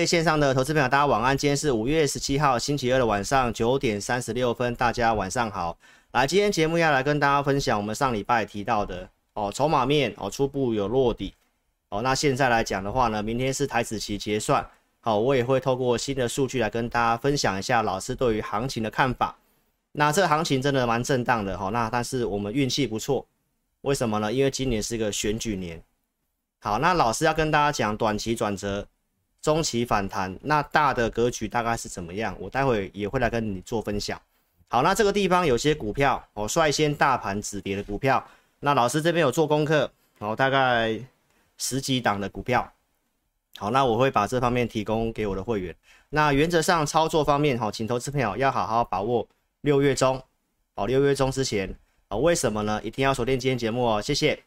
位线上的投资朋友，大家晚安。今天是五月十七号星期二的晚上九点三十六分，大家晚上好。来，今天节目要来跟大家分享我们上礼拜提到的哦，筹码面哦初步有落底哦。那现在来讲的话呢，明天是台子期结算，好，我也会透过新的数据来跟大家分享一下老师对于行情的看法。那这行情真的蛮震荡的哈，那但是我们运气不错，为什么呢？因为今年是个选举年。好，那老师要跟大家讲短期转折。中期反弹，那大的格局大概是怎么样？我待会也会来跟你做分享。好，那这个地方有些股票哦，率先大盘止跌的股票，那老师这边有做功课然哦，大概十几档的股票。好，那我会把这方面提供给我的会员。那原则上操作方面，哈，请投资朋友要好好把握六月中哦，六月中之前哦，为什么呢？一定要锁定今天节目哦，谢谢。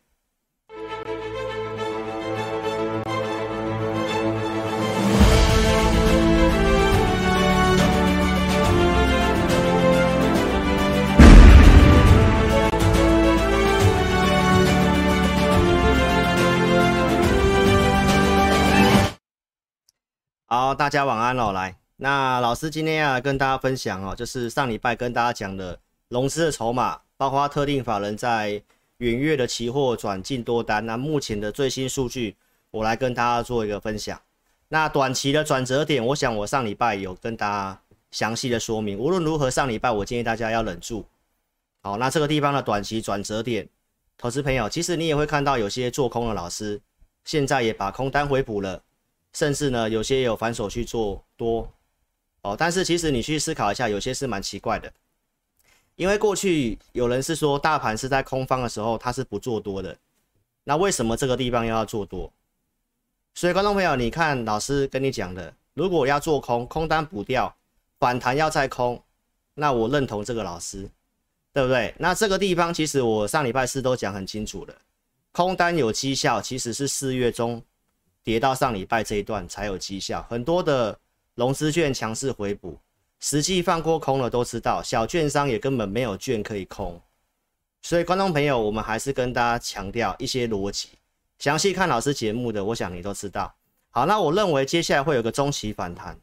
好，大家晚安哦。来，那老师今天要跟大家分享哦，就是上礼拜跟大家讲的融资的筹码，包括特定法人在远月的期货转进多单。那目前的最新数据，我来跟大家做一个分享。那短期的转折点，我想我上礼拜有跟大家详细的说明。无论如何，上礼拜我建议大家要忍住。好，那这个地方的短期转折点，投资朋友，其实你也会看到有些做空的老师，现在也把空单回补了。甚至呢，有些有反手去做多哦，但是其实你去思考一下，有些是蛮奇怪的，因为过去有人是说大盘是在空方的时候，它是不做多的，那为什么这个地方又要做多？所以观众朋友，你看老师跟你讲的，如果要做空，空单补掉，反弹要再空，那我认同这个老师，对不对？那这个地方其实我上礼拜四都讲很清楚了，空单有绩效，其实是四月中。跌到上礼拜这一段才有绩效，很多的融资券强势回补，实际放过空了都知道，小券商也根本没有券可以空，所以观众朋友，我们还是跟大家强调一些逻辑，详细看老师节目的，我想你都知道。好，那我认为接下来会有个中期反弹，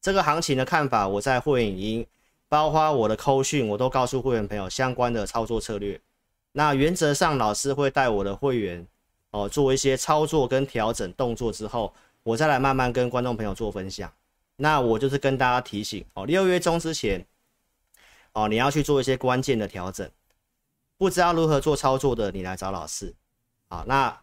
这个行情的看法，我在会员营，包括我的扣讯，我都告诉会员朋友相关的操作策略。那原则上，老师会带我的会员。哦，做一些操作跟调整动作之后，我再来慢慢跟观众朋友做分享。那我就是跟大家提醒哦，六月中之前，哦，你要去做一些关键的调整。不知道如何做操作的，你来找老师。啊，那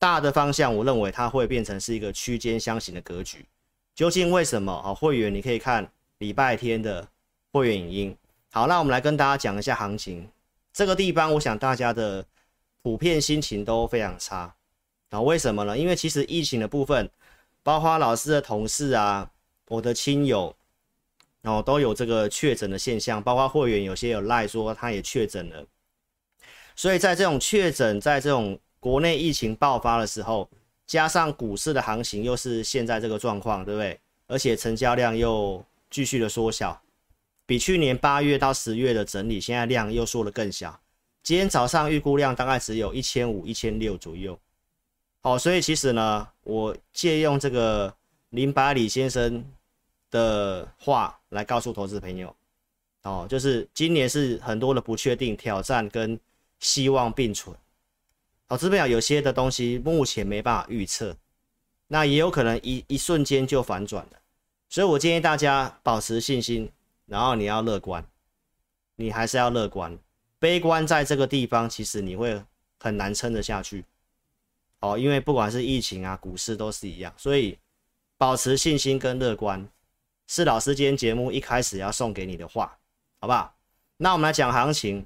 大的方向，我认为它会变成是一个区间箱型的格局。究竟为什么？啊，会员你可以看礼拜天的会员影音。好，那我们来跟大家讲一下行情。这个地方，我想大家的。普遍心情都非常差，啊，为什么呢？因为其实疫情的部分，包括老师的同事啊，我的亲友，然哦，都有这个确诊的现象，包括会员有些有赖说他也确诊了，所以在这种确诊，在这种国内疫情爆发的时候，加上股市的行情又是现在这个状况，对不对？而且成交量又继续的缩小，比去年八月到十月的整理，现在量又缩得更小。今天早上预估量大概只有一千五、一千六左右，好，所以其实呢，我借用这个林百里先生的话来告诉投资朋友，哦，就是今年是很多的不确定、挑战跟希望并存，投资朋友有些的东西目前没办法预测，那也有可能一一瞬间就反转了，所以我建议大家保持信心，然后你要乐观，你还是要乐观。悲观在这个地方，其实你会很难撑得下去，哦，因为不管是疫情啊、股市都是一样，所以保持信心跟乐观是老师今天节目一开始要送给你的话，好不好？那我们来讲行情。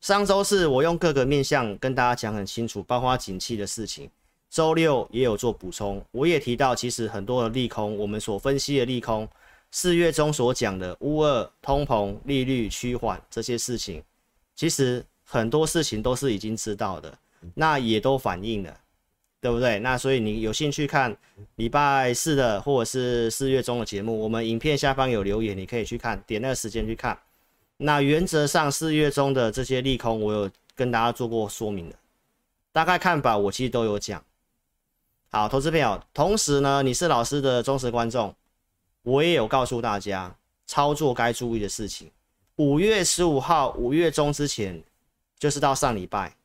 上周四我用各个面向跟大家讲很清楚，包括景气的事情。周六也有做补充，我也提到，其实很多的利空，我们所分析的利空，四月中所讲的乌二、通膨、利率趋缓这些事情。其实很多事情都是已经知道的，那也都反映了，对不对？那所以你有兴趣看礼拜四的或者是四月中的节目，我们影片下方有留言，你可以去看，点那个时间去看。那原则上四月中的这些利空，我有跟大家做过说明的，大概看法我其实都有讲。好，投资朋友，同时呢，你是老师的忠实观众，我也有告诉大家操作该注意的事情。五月十五号，五月中之前，就是到上礼拜，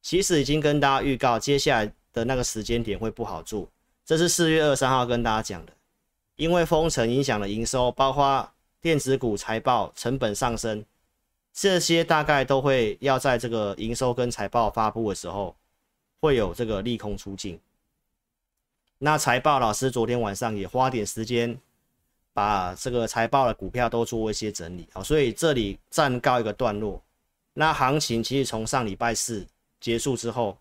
其实已经跟大家预告，接下来的那个时间点会不好做。这是四月二十三号跟大家讲的，因为封城影响了营收，包括电子股财报成本上升，这些大概都会要在这个营收跟财报发布的时候，会有这个利空出尽。那财报老师昨天晚上也花点时间，把这个财报的股票都做一些整理，好，所以这里暂告一个段落。那行情其实从上礼拜四结束之后，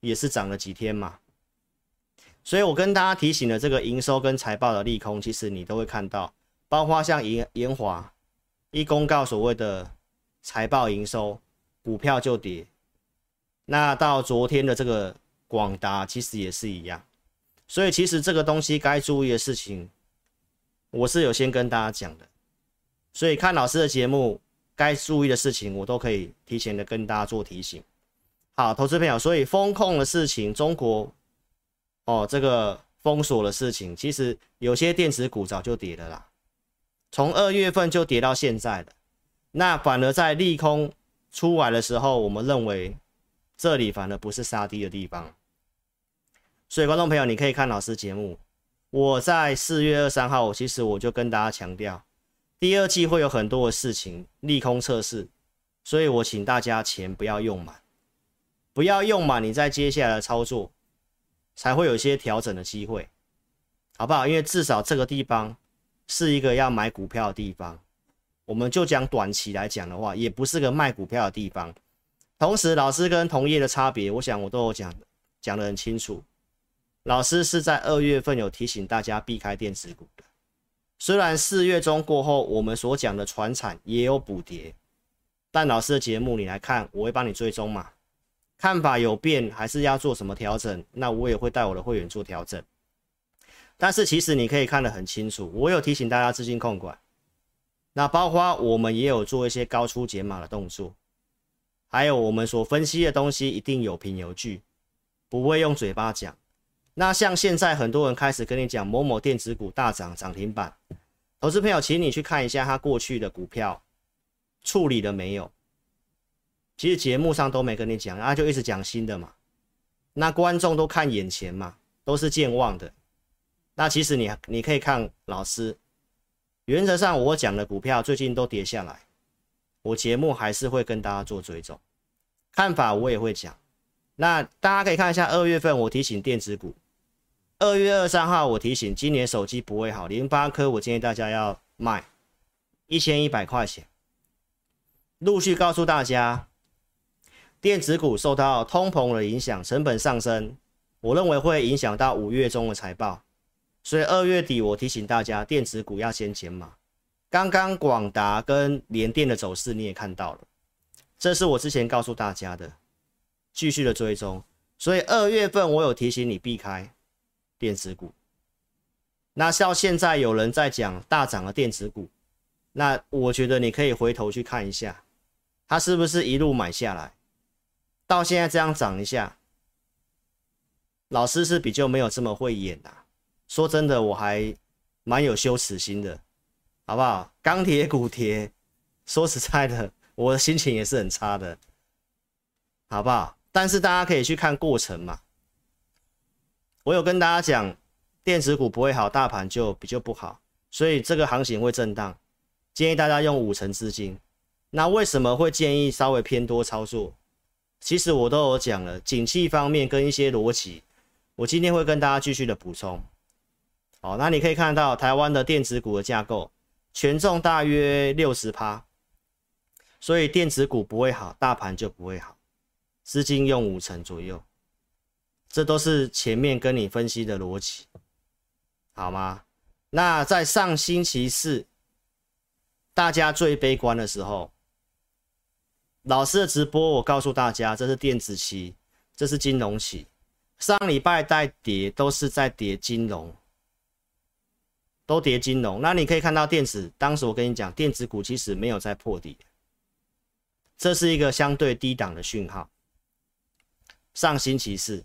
也是涨了几天嘛。所以我跟大家提醒的这个营收跟财报的利空，其实你都会看到，包括像研研华一公告所谓的财报营收，股票就跌。那到昨天的这个广达，其实也是一样。所以其实这个东西该注意的事情，我是有先跟大家讲的。所以看老师的节目，该注意的事情，我都可以提前的跟大家做提醒。好，投资朋友，所以风控的事情，中国。哦，这个封锁的事情，其实有些电子股早就跌了啦，从二月份就跌到现在了。那反而在利空出来的时候，我们认为这里反而不是杀低的地方。所以，观众朋友，你可以看老师节目。我在四月二三号，其实我就跟大家强调，第二季会有很多的事情利空测试，所以我请大家钱不要用满，不要用满，你在接下来的操作。才会有一些调整的机会，好不好？因为至少这个地方是一个要买股票的地方，我们就讲短期来讲的话，也不是个卖股票的地方。同时，老师跟同业的差别，我想我都有讲讲得很清楚。老师是在二月份有提醒大家避开电子股的，虽然四月中过后，我们所讲的传产也有补跌，但老师的节目你来看，我会帮你追踪嘛。看法有变，还是要做什么调整？那我也会带我的会员做调整。但是其实你可以看得很清楚，我有提醒大家资金控管。那包括我们也有做一些高出解码的动作，还有我们所分析的东西一定有凭有据，不会用嘴巴讲。那像现在很多人开始跟你讲某某电子股大涨涨停板，投资朋友，请你去看一下他过去的股票处理了没有。其实节目上都没跟你讲，然后就一直讲新的嘛。那观众都看眼前嘛，都是健忘的。那其实你你可以看老师，原则上我讲的股票最近都跌下来，我节目还是会跟大家做追踪，看法我也会讲。那大家可以看一下二月份我提醒电子股，二月二三号我提醒今年手机不会好，零八科我建议大家要卖一千一百块钱，陆续告诉大家。电子股受到通膨的影响，成本上升，我认为会影响到五月中的财报，所以二月底我提醒大家，电子股要先减码。刚刚广达跟联电的走势你也看到了，这是我之前告诉大家的，继续的追踪。所以二月份我有提醒你避开电子股。那到现在有人在讲大涨的电子股，那我觉得你可以回头去看一下，它是不是一路买下来。到现在这样涨一下，老师是比较没有这么会演的。说真的，我还蛮有羞耻心的，好不好？钢铁股跌，说实在的，我的心情也是很差的，好不好？但是大家可以去看过程嘛。我有跟大家讲，电子股不会好，大盘就比较不好，所以这个行情会震荡，建议大家用五成资金。那为什么会建议稍微偏多操作？其实我都有讲了，景气方面跟一些逻辑，我今天会跟大家继续的补充。好，那你可以看到台湾的电子股的架构，权重大约六十趴，所以电子股不会好，大盘就不会好，资金用五成左右，这都是前面跟你分析的逻辑，好吗？那在上星期四，大家最悲观的时候。老师的直播，我告诉大家，这是电子期，这是金融期。上礼拜在跌都是在跌金融，都跌金融。那你可以看到电子，当时我跟你讲，电子股其实没有在破底，这是一个相对低档的讯号。上星期四，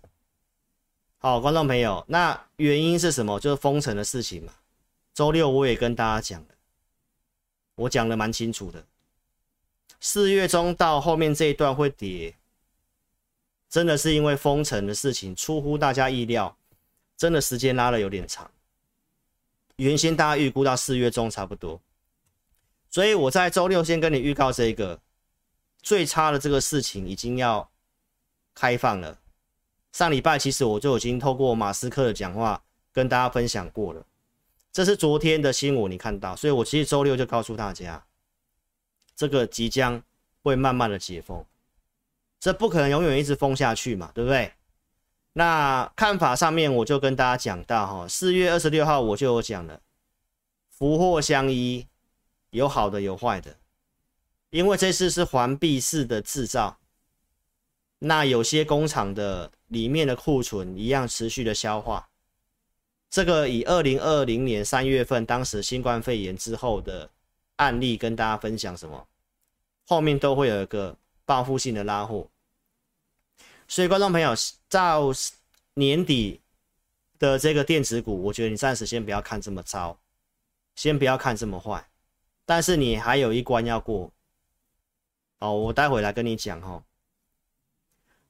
好，观众朋友，那原因是什么？就是封城的事情嘛。周六我也跟大家讲了，我讲的蛮清楚的。四月中到后面这一段会跌，真的是因为封城的事情出乎大家意料，真的时间拉了有点长。原先大家预估到四月中差不多，所以我在周六先跟你预告这个最差的这个事情已经要开放了。上礼拜其实我就已经透过马斯克的讲话跟大家分享过了，这是昨天的新闻你看到，所以我其实周六就告诉大家，这个即将会慢慢的解封，这不可能永远一直封下去嘛，对不对？那看法上面我就跟大家讲到哈，四月二十六号我就有讲了，福祸相依，有好的有坏的，因为这次是环闭式的制造。那有些工厂的里面的库存一样持续的消化，这个以二零二零年三月份当时新冠肺炎之后的案例跟大家分享什么，后面都会有一个报复性的拉货，所以观众朋友到年底的这个电子股，我觉得你暂时先不要看这么糟，先不要看这么坏，但是你还有一关要过，哦，我待会来跟你讲哈。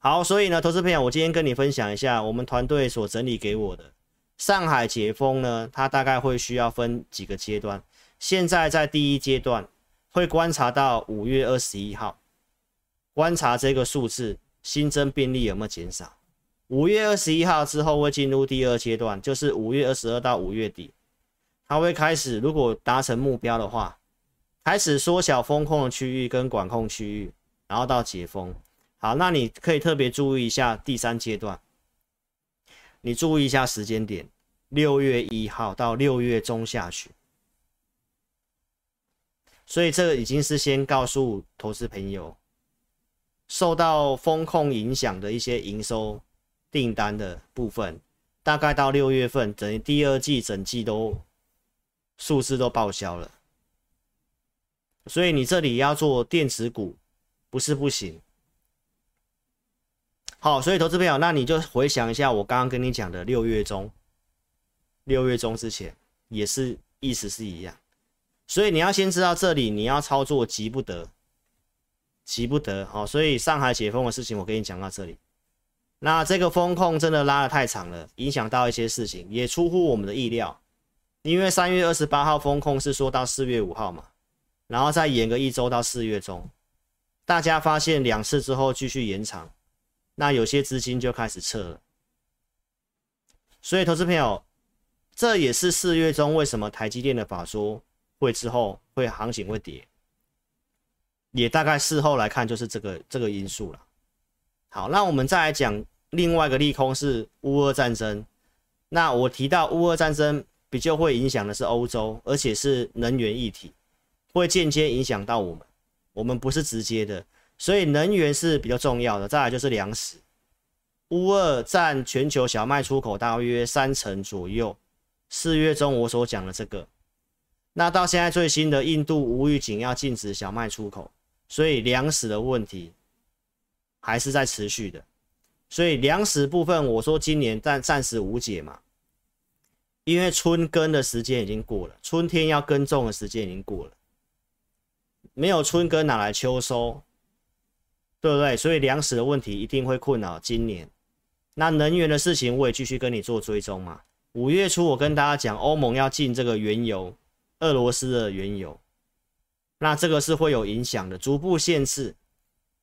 好，所以呢，投资朋友，我今天跟你分享一下我们团队所整理给我的上海解封呢，它大概会需要分几个阶段。现在在第一阶段会观察到五月二十一号，观察这个数字新增病例有没有减少。五月二十一号之后会进入第二阶段，就是五月二十二到五月底，它会开始，如果达成目标的话，开始缩小封控的区域跟管控区域，然后到解封。好，那你可以特别注意一下第三阶段，你注意一下时间点，六月一号到六月中下旬。所以这个已经是先告诉投资朋友，受到风控影响的一些营收订单的部分，大概到六月份，等于第二季整季都数字都报销了。所以你这里要做电子股，不是不行。好，所以投资朋友，那你就回想一下我刚刚跟你讲的六月中，六月中之前也是意思是一样，所以你要先知道这里你要操作急不得，急不得。好，所以上海解封的事情我跟你讲到这里，那这个风控真的拉得太长了，影响到一些事情，也出乎我们的意料，因为三月二十八号风控是说到四月五号嘛，然后再延个一周到四月中，大家发现两次之后继续延长。那有些资金就开始撤了，所以投资朋友，这也是四月中为什么台积电的法说会之后会行情会跌，也大概事后来看就是这个这个因素了。好，那我们再来讲另外一个利空是乌俄战争。那我提到乌俄战争比较会影响的是欧洲，而且是能源议题，会间接影响到我们，我们不是直接的。所以能源是比较重要的，再来就是粮食。乌俄占全球小麦出口大约三成左右。四月中我所讲的这个，那到现在最新的印度无预警要禁止小麦出口，所以粮食的问题还是在持续的。所以粮食部分，我说今年暂暂时无解嘛，因为春耕的时间已经过了，春天要耕种的时间已经过了，没有春耕哪来秋收？对不对？所以粮食的问题一定会困扰今年。那能源的事情我也继续跟你做追踪嘛。五月初我跟大家讲，欧盟要进这个原油，俄罗斯的原油，那这个是会有影响的，逐步限制。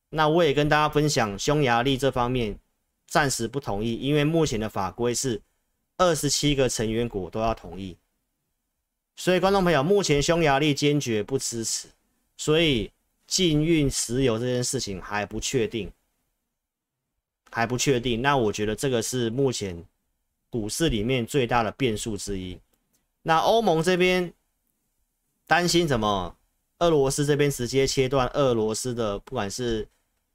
那我也跟大家分享，匈牙利这方面暂时不同意，因为目前的法规是二十七个成员国都要同意。所以观众朋友，目前匈牙利坚决不支持，所以。禁运石油这件事情还不确定，还不确定。那我觉得这个是目前股市里面最大的变数之一。那欧盟这边担心什么？俄罗斯这边直接切断俄罗斯的不管是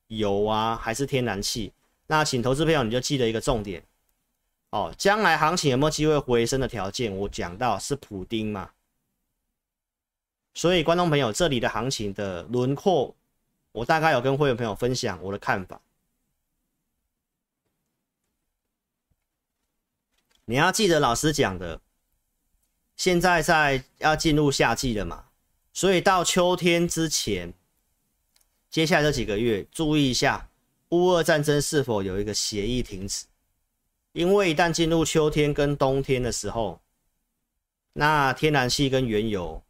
油啊还是天然气。那请投资朋友你就记得一个重点哦，将来行情有没有机会回升的条件？我讲到是普丁嘛。所以，观众朋友，这里的行情的轮廓，我大概有跟会员朋友分享我的看法。你要记得老师讲的，现在在要进入夏季了嘛，所以到秋天之前，接下来这几个月，注意一下乌俄战争是否有一个协议停止，因为一旦进入秋天跟冬天的时候，那天然气跟原油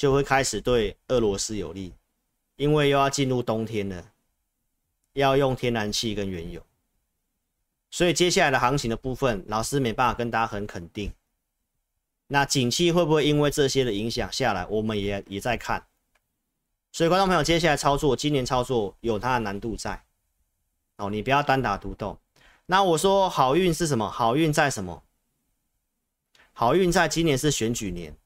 就会开始对俄罗斯有利，因为又要进入冬天了，要用天然气跟原油。所以接下来的行情的部分，老师没办法跟大家很肯定。那景气会不会因为这些的影响下来，我们也也在看。所以观众朋友，接下来操作，今年操作有它的难度在。哦，你不要单打独斗。那我说好运是什么？好运在什么？好运在今年是选举年。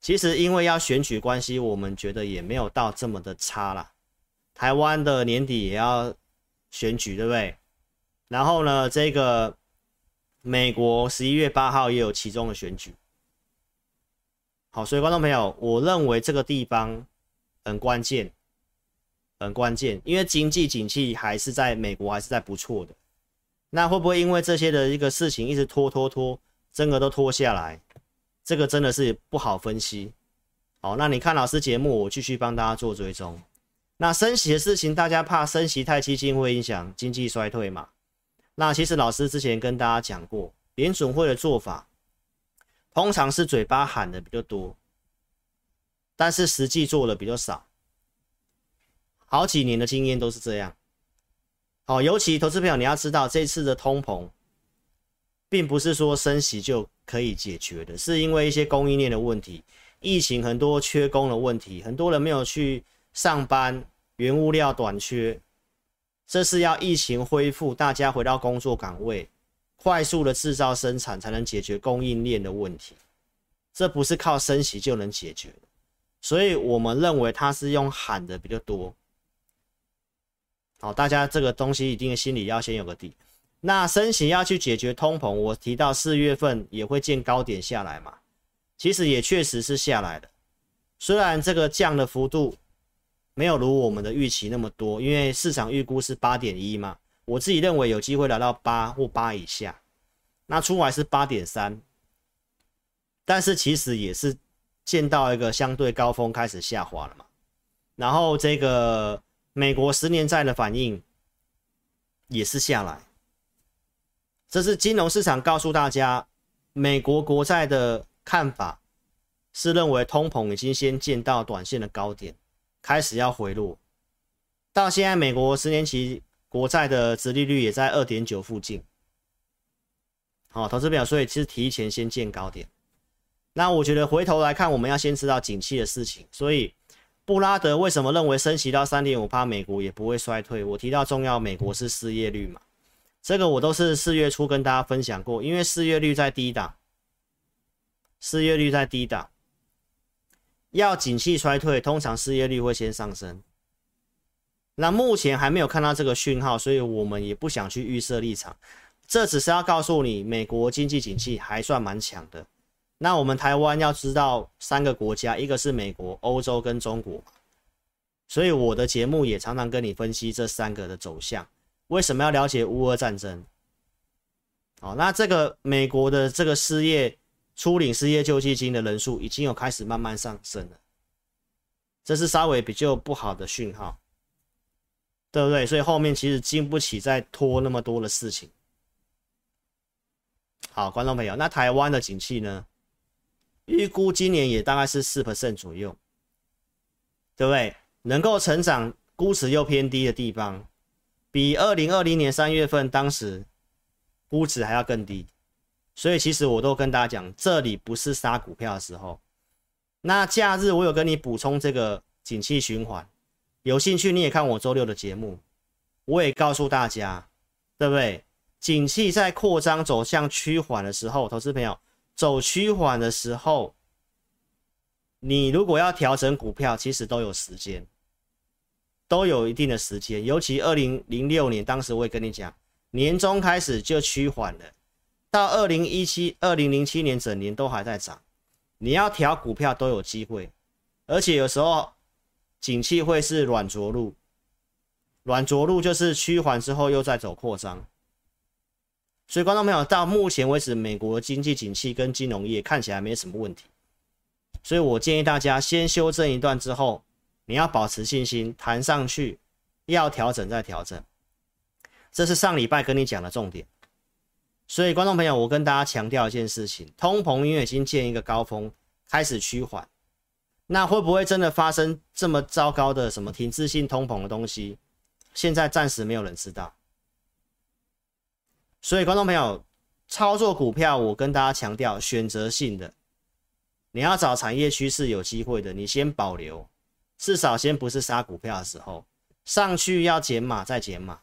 其实因为要选举关系，我们觉得也没有到这么的差啦。台湾的年底也要选举，对不对？然后呢，这个美国十一月八号也有其中的选举。好，所以观众朋友，我认为这个地方很关键，很关键，因为经济景气还是在美国还是在不错的。那会不会因为这些的一个事情一直拖拖拖，整个都拖下来？这个真的是不好分析。好，那你看老师节目，我继续帮大家做追踪。那升息的事情，大家怕升息太激进会影响经济衰退嘛？那其实老师之前跟大家讲过，联准会的做法通常是嘴巴喊的比较多，但是实际做的比较少。好几年的经验都是这样。好，尤其投资朋友你要知道，这次的通膨并不是说升息就可以解决的，是因为一些供应链的问题，疫情很多缺工的问题，很多人没有去上班，原物料短缺。这是要疫情恢复，大家回到工作岗位，快速的制造生产，才能解决供应链的问题。这不是靠升息就能解决的，所以我们认为它是用喊的比较多。好，大家这个东西一定心里要先有个底。那升息要去解决通膨，我提到四月份也会见高点下来嘛，其实也确实是下来了，虽然这个降的幅度。没有如我们的预期那么多，因为市场预估是八点一嘛，我自己认为有机会来到八或八以下，那出来是八点三，但是其实也是见到一个相对高峰开始下滑了嘛，然后这个美国十年债的反应也是下来，这是金融市场告诉大家，美国国债的看法是认为通膨已经先见到短线的高点。开始要回落，到现在美国十年期国债的殖利率也在二点九附近。好，投资表，所以其实提前先见高点。那我觉得回头来看，我们要先知道景气的事情。所以布拉德为什么认为升息到三点五趴，美国也不会衰退？我提到重要，美国是失业率嘛，这个我都是四月初跟大家分享过，因为失业率在低档，失业率在低档。要景气衰退，通常失业率会先上升。那目前还没有看到这个讯号，所以我们也不想去预设立场。这只是要告诉你，美国经济景气还算蛮强的。那我们台湾要知道三个国家，一个是美国、欧洲跟中国。所以我的节目也常常跟你分析这三个的走向。为什么要了解乌俄战争？好，那这个美国的这个失业。初领失业救济金的人数已经有开始慢慢上升了，这是稍微比较不好的讯号，对不对？所以后面其实经不起再拖那么多的事情。好，观众朋友，那台湾的景气呢？预估今年也大概是四 percent 左右，对不对？能够成长，估值又偏低的地方，比二零二零年三月份当时估值还要更低。所以其实我都跟大家讲，这里不是杀股票的时候。那假日我有跟你补充这个景气循环，有兴趣你也看我周六的节目，我也告诉大家，对不对？景气在扩张走向趋缓的时候，投资朋友走趋缓的时候，你如果要调整股票，其实都有时间，都有一定的时间。尤其二零零六年，当时我也跟你讲，年中开始就趋缓了。到二零一七、二零零七年整年都还在涨，你要调股票都有机会，而且有时候景气会是软着陆，软着陆就是趋缓之后又在走扩张，所以观众朋友，到目前为止，美国经济景气跟金融业看起来没什么问题，所以我建议大家先修正一段之后，你要保持信心，弹上去，要调整再调整，这是上礼拜跟你讲的重点。所以观众朋友，我跟大家强调一件事情，通膨因为已经见一个高峰，开始趋缓，那会不会真的发生这么糟糕的什么停滞性通膨的东西？现在暂时没有人知道。所以，观众朋友，操作股票，我跟大家强调，选择性的，你要找产业趋势有机会的，你先保留，至少先不是杀股票的时候，上去要减码再减码。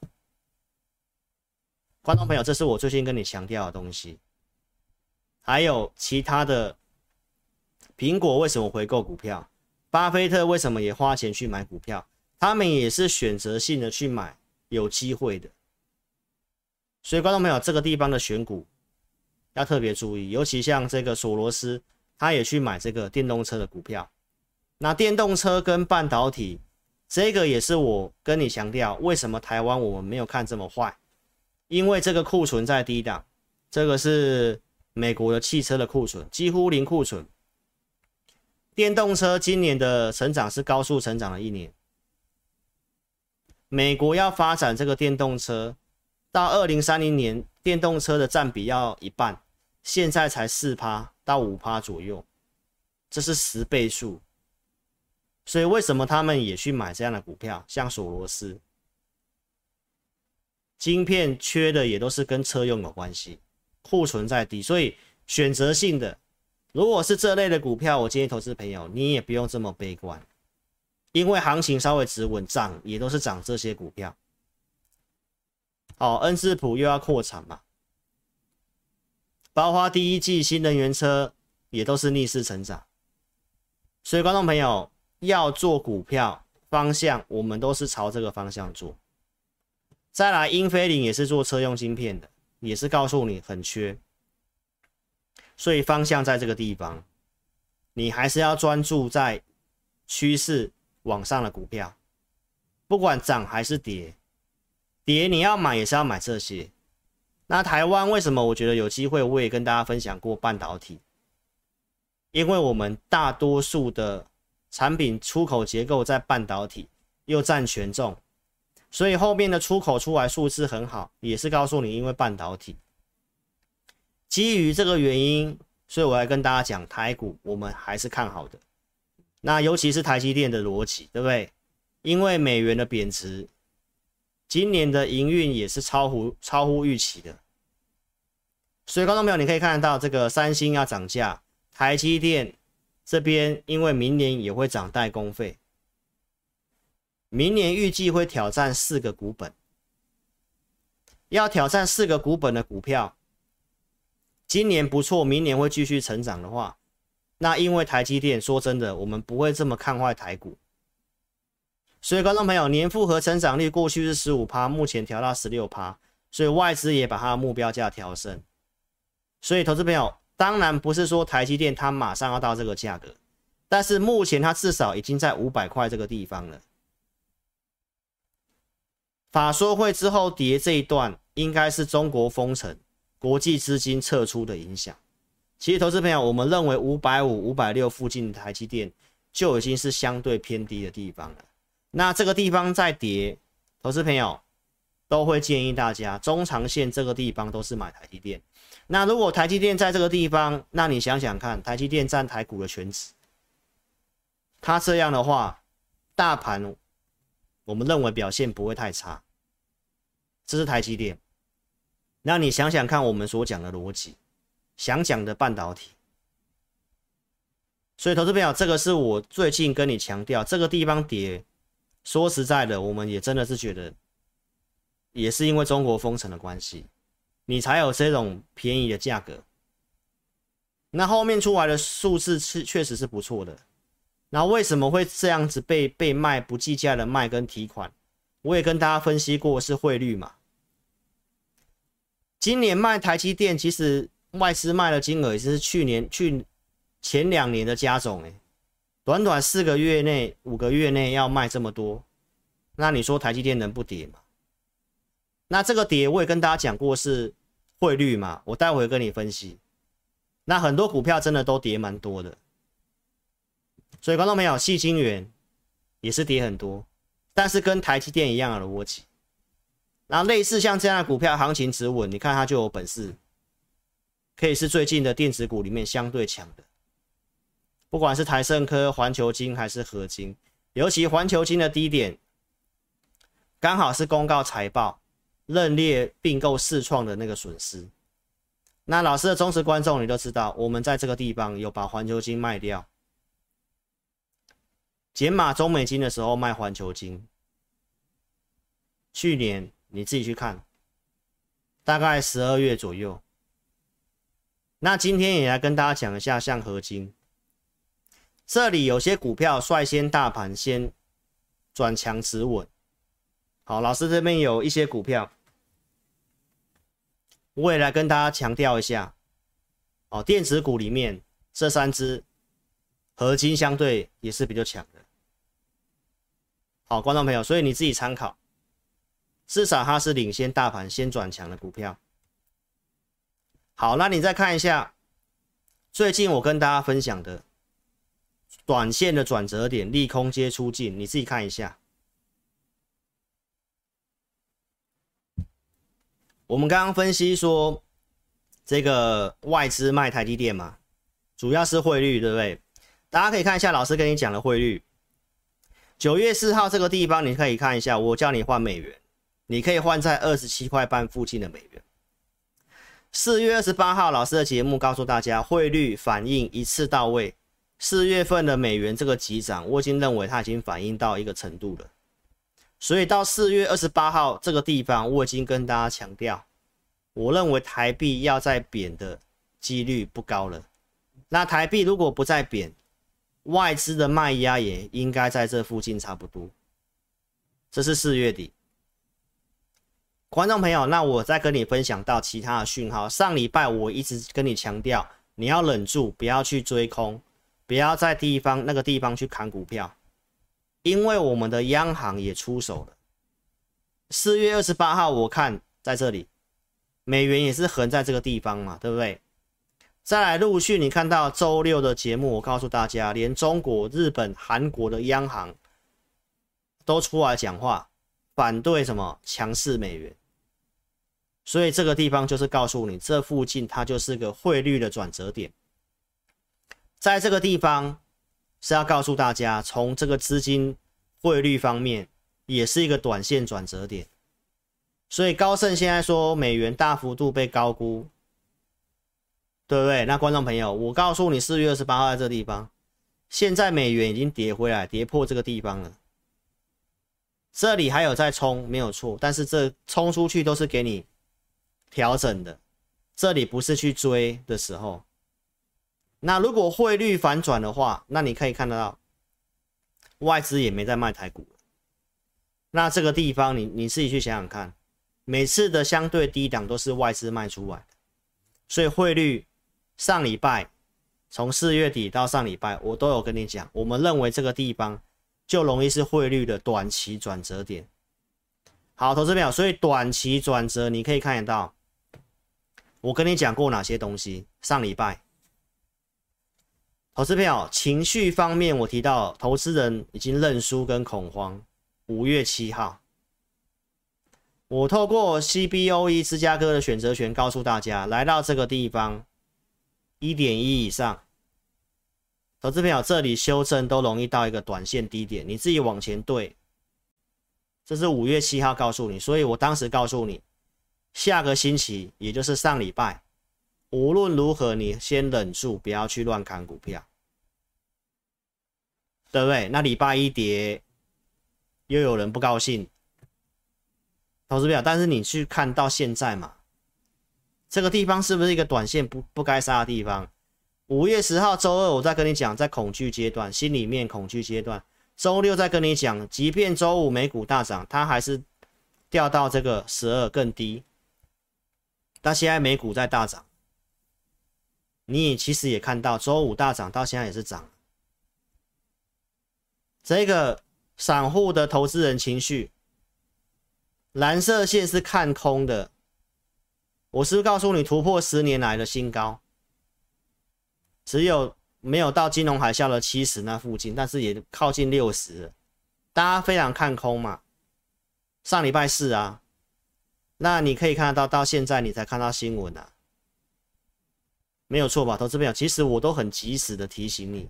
观众朋友，这是我最近跟你强调的东西。还有其他的，苹果为什么回购股票？巴菲特为什么也花钱去买股票？他们也是选择性的去买，有机会的。所以，观众朋友，这个地方的选股要特别注意，尤其像这个索罗斯，他也去买这个电动车的股票。那电动车跟半导体，这个也是我跟你强调，为什么台湾我们没有看这么坏？因为这个库存在低档，这个是美国的汽车的库存，几乎零库存。电动车今年的成长是高速成长的一年，美国要发展这个电动车。到二零三零年，电动车的占比要一半，现在才四趴到五趴左右，这是十倍数。所以为什么他们也去买这样的股票？像索罗斯，晶片缺的也都是跟车用有关系，库存在低，所以选择性的，如果是这类的股票，我建议投资朋友你也不用这么悲观，因为行情稍微止稳，涨也都是涨这些股票。好，恩智浦又要扩产嘛？包括第一季新能源车也都是逆势成长，所以观众朋友要做股票方向，我们都是朝这个方向做。再来，英飞凌也是做车用晶片的，也是告诉你很缺，所以方向在这个地方，你还是要专注在趋势往上的股票，不管涨还是跌。跌你要买也是要买这些。那台湾为什么我觉得有机会？我也跟大家分享过半导体，因为我们大多数的产品出口结构在半导体又占权重，所以后面的出口出来数字很好，也是告诉你因为半导体。基于这个原因，所以我来跟大家讲台股，我们还是看好的。那尤其是台积电的逻辑，对不对？因为美元的贬值。今年的营运也是超乎超乎预期的，所以观众朋友，你可以看得到这个三星要涨价，台积电这边因为明年也会涨代工费，明年预计会挑战四个股本，要挑战四个股本的股票，今年不错，明年会继续成长的话，那因为台积电说真的，我们不会这么看坏台股。所以，观众朋友，年复合成长率过去是十五趴，目前调到十六趴，所以外资也把它的目标价调升。所以，投资朋友，当然不是说台积电它马上要到这个价格，但是目前它至少已经在五百块这个地方了。法说会之后跌这一段，应该是中国封城、国际资金撤出的影响。其实，投资朋友，我们认为五百五、五百六附近的台积电就已经是相对偏低的地方了。那这个地方再跌，投资朋友都会建议大家中长线这个地方都是买台积电。那如果台积电在这个地方，那你想想看，台积电占台股的权值，它这样的话，大盘我们认为表现不会太差。这是台积电。那你想想看，我们所讲的逻辑，想讲的半导体。所以投资朋友，这个是我最近跟你强调，这个地方跌。说实在的，我们也真的是觉得，也是因为中国封城的关系，你才有这种便宜的价格。那后面出来的数字是确实是不错的。那为什么会这样子被被卖不计价的卖跟提款？我也跟大家分析过是汇率嘛。今年卖台积电，其实外资卖的金额也是去年去前两年的加总哎。短短四个月内、五个月内要卖这么多，那你说台积电能不跌吗？那这个跌我也跟大家讲过，是汇率嘛，我待会跟你分析。那很多股票真的都跌蛮多的，所以观众朋友，细晶圆也是跌很多，但是跟台积电一样的逻辑。然后类似像这样的股票，行情止稳，你看它就有本事，可以是最近的电子股里面相对强的。不管是台盛科、环球晶还是合金，尤其环球晶的低点，刚好是公告财报认列并购四创的那个损失。那老师的忠实观众，你都知道，我们在这个地方有把环球金卖掉，减码中美金的时候卖环球金。去年你自己去看，大概十二月左右。那今天也来跟大家讲一下，像合金。这里有些股票率先大盘先转强止稳，好，老师这边有一些股票，我也来跟大家强调一下，哦，电子股里面这三只合金相对也是比较强的，好，观众朋友，所以你自己参考，至少它是领先大盘先转强的股票。好，那你再看一下最近我跟大家分享的。短线的转折点，利空接出尽，你自己看一下。我们刚刚分析说，这个外资卖台积电嘛，主要是汇率，对不对？大家可以看一下老师跟你讲的汇率。九月四号这个地方，你可以看一下，我叫你换美元，你可以换在二十七块半附近的美元。四月二十八号，老师的节目告诉大家，汇率反应一次到位。四月份的美元这个急涨，我已经认为它已经反应到一个程度了，所以到四月二十八号这个地方，我已经跟大家强调，我认为台币要再贬的几率不高了。那台币如果不再贬，外资的卖压也应该在这附近差不多。这是四月底，观众朋友，那我再跟你分享到其他的讯号。上礼拜我一直跟你强调，你要忍住，不要去追空。不要在地方那个地方去砍股票，因为我们的央行也出手了。四月二十八号，我看在这里，美元也是横在这个地方嘛，对不对？再来陆续，你看到周六的节目，我告诉大家，连中国、日本、韩国的央行都出来讲话，反对什么强势美元。所以这个地方就是告诉你，这附近它就是个汇率的转折点。在这个地方是要告诉大家，从这个资金汇率方面，也是一个短线转折点。所以高盛现在说美元大幅度被高估，对不对？那观众朋友，我告诉你，四月二十八号在这个地方，现在美元已经跌回来，跌破这个地方了。这里还有在冲，没有错，但是这冲出去都是给你调整的，这里不是去追的时候。那如果汇率反转的话，那你可以看得到，外资也没在卖台股。那这个地方你你自己去想想看，每次的相对低档都是外资卖出来，所以汇率上礼拜从四月底到上礼拜，我都有跟你讲，我们认为这个地方就容易是汇率的短期转折点。好，投资朋友，所以短期转折你可以看得到，我跟你讲过哪些东西？上礼拜。投资票情绪方面，我提到投资人已经认输跟恐慌。五月七号，我透过 CBOE 芝加哥的选择权告诉大家，来到这个地方一点一以上，投资票这里修正都容易到一个短线低点，你自己往前对。这是五月七号告诉你，所以我当时告诉你，下个星期也就是上礼拜。无论如何，你先忍住，不要去乱砍股票，对不对？那礼拜一跌，又有人不高兴，投资不了。但是你去看到现在嘛，这个地方是不是一个短线不不该杀的地方？五月十号周二，我再跟你讲，在恐惧阶段，心里面恐惧阶段。周六再跟你讲，即便周五美股大涨，它还是掉到这个十二更低。但现在美股在大涨。你其实也看到，周五大涨到现在也是涨。这个散户的投资人情绪，蓝色线是看空的。我是不是告诉你突破十年来的新高？只有没有到金融海啸的七十那附近，但是也靠近六十，大家非常看空嘛。上礼拜四啊，那你可以看得到，到现在你才看到新闻啊，没有错吧？投资朋友，其实我都很及时的提醒你，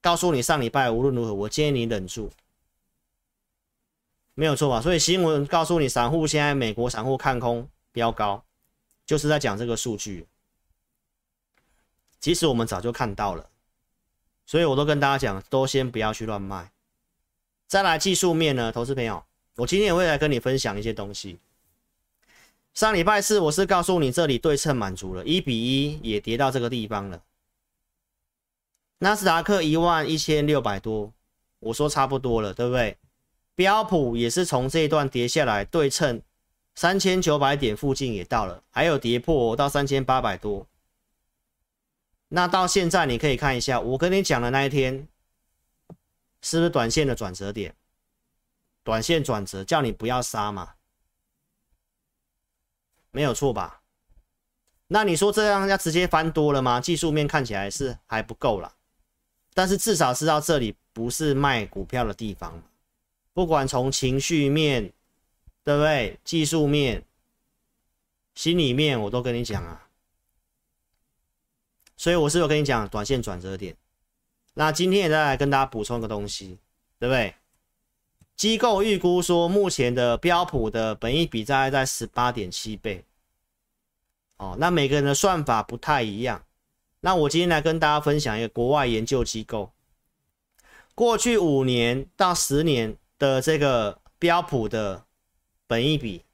告诉你上礼拜无论如何，我建议你忍住，没有错吧？所以新闻告诉你，散户现在美国散户看空飙高，就是在讲这个数据。其实我们早就看到了，所以我都跟大家讲，都先不要去乱卖。再来技术面呢，投资朋友。我今天也会来跟你分享一些东西。上礼拜四我是告诉你，这里对称满足了，一比一也跌到这个地方了。纳斯达克一万一千六百多，我说差不多了，对不对？标普也是从这一段跌下来，对称三千九百点附近也到了，还有跌破到三千八百多。那到现在你可以看一下，我跟你讲的那一天，是不是短线的转折点？短线转折，叫你不要杀嘛，没有错吧？那你说这样要直接翻多了吗？技术面看起来是还不够了，但是至少知道这里不是卖股票的地方，不管从情绪面，对不对？技术面、心里面，我都跟你讲啊。所以我是有跟你讲短线转折点。那今天也再来跟大家补充个东西，对不对？机构预估说，目前的标普的本益比大概在十八点七倍。哦，那每个人的算法不太一样。那我今天来跟大家分享一个国外研究机构，过去五年到十年的这个标普的本益比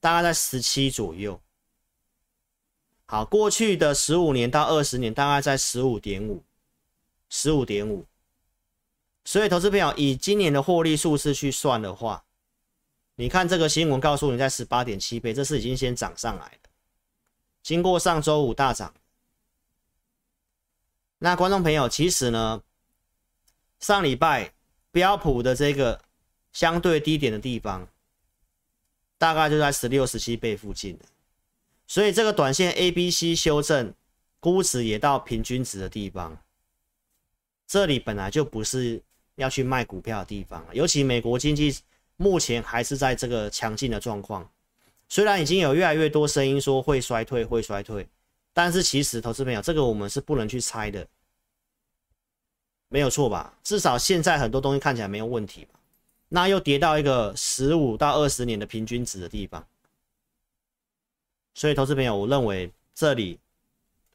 大概在十七左右。好，过去的十五年到二十年大概在十五点五，十五点五。所以，投资朋友以今年的获利数字去算的话，你看这个新闻告诉你在十八点七倍，这是已经先涨上来的。经过上周五大涨，那观众朋友其实呢，上礼拜标普的这个相对低点的地方，大概就在十六、十七倍附近。所以这个短线 A、B、C 修正，估值也到平均值的地方，这里本来就不是。要去卖股票的地方，尤其美国经济目前还是在这个强劲的状况，虽然已经有越来越多声音说会衰退，会衰退，但是其实投资朋友，这个我们是不能去猜的，没有错吧？至少现在很多东西看起来没有问题吧？那又跌到一个十五到二十年的平均值的地方，所以投资朋友，我认为这里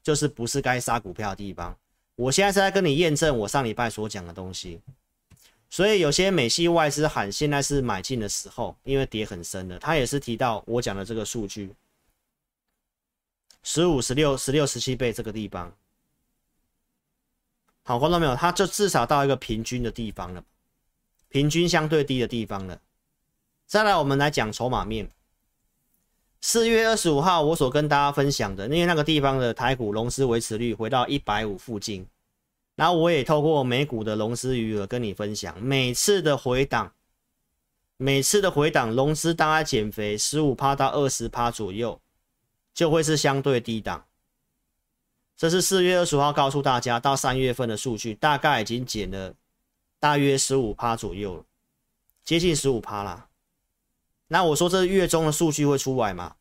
就是不是该杀股票的地方。我现在是在跟你验证我上礼拜所讲的东西。所以有些美系外资喊现在是买进的时候，因为跌很深了。他也是提到我讲的这个数据，十五、十六、十六、十七倍这个地方。好，观众朋友，它就至少到一个平均的地方了，平均相对低的地方了。再来，我们来讲筹码面。四月二十五号，我所跟大家分享的，因为那个地方的台股融资维持率回到一百五附近。然后我也透过美股的融资余额跟你分享，每次的回档，每次的回档融资大概减肥十五趴到二十趴左右，就会是相对低档。这是四月二十号告诉大家，到三月份的数据大概已经减了大约十五趴左右了，接近十五趴啦。那我说这月中的数据会出来吗？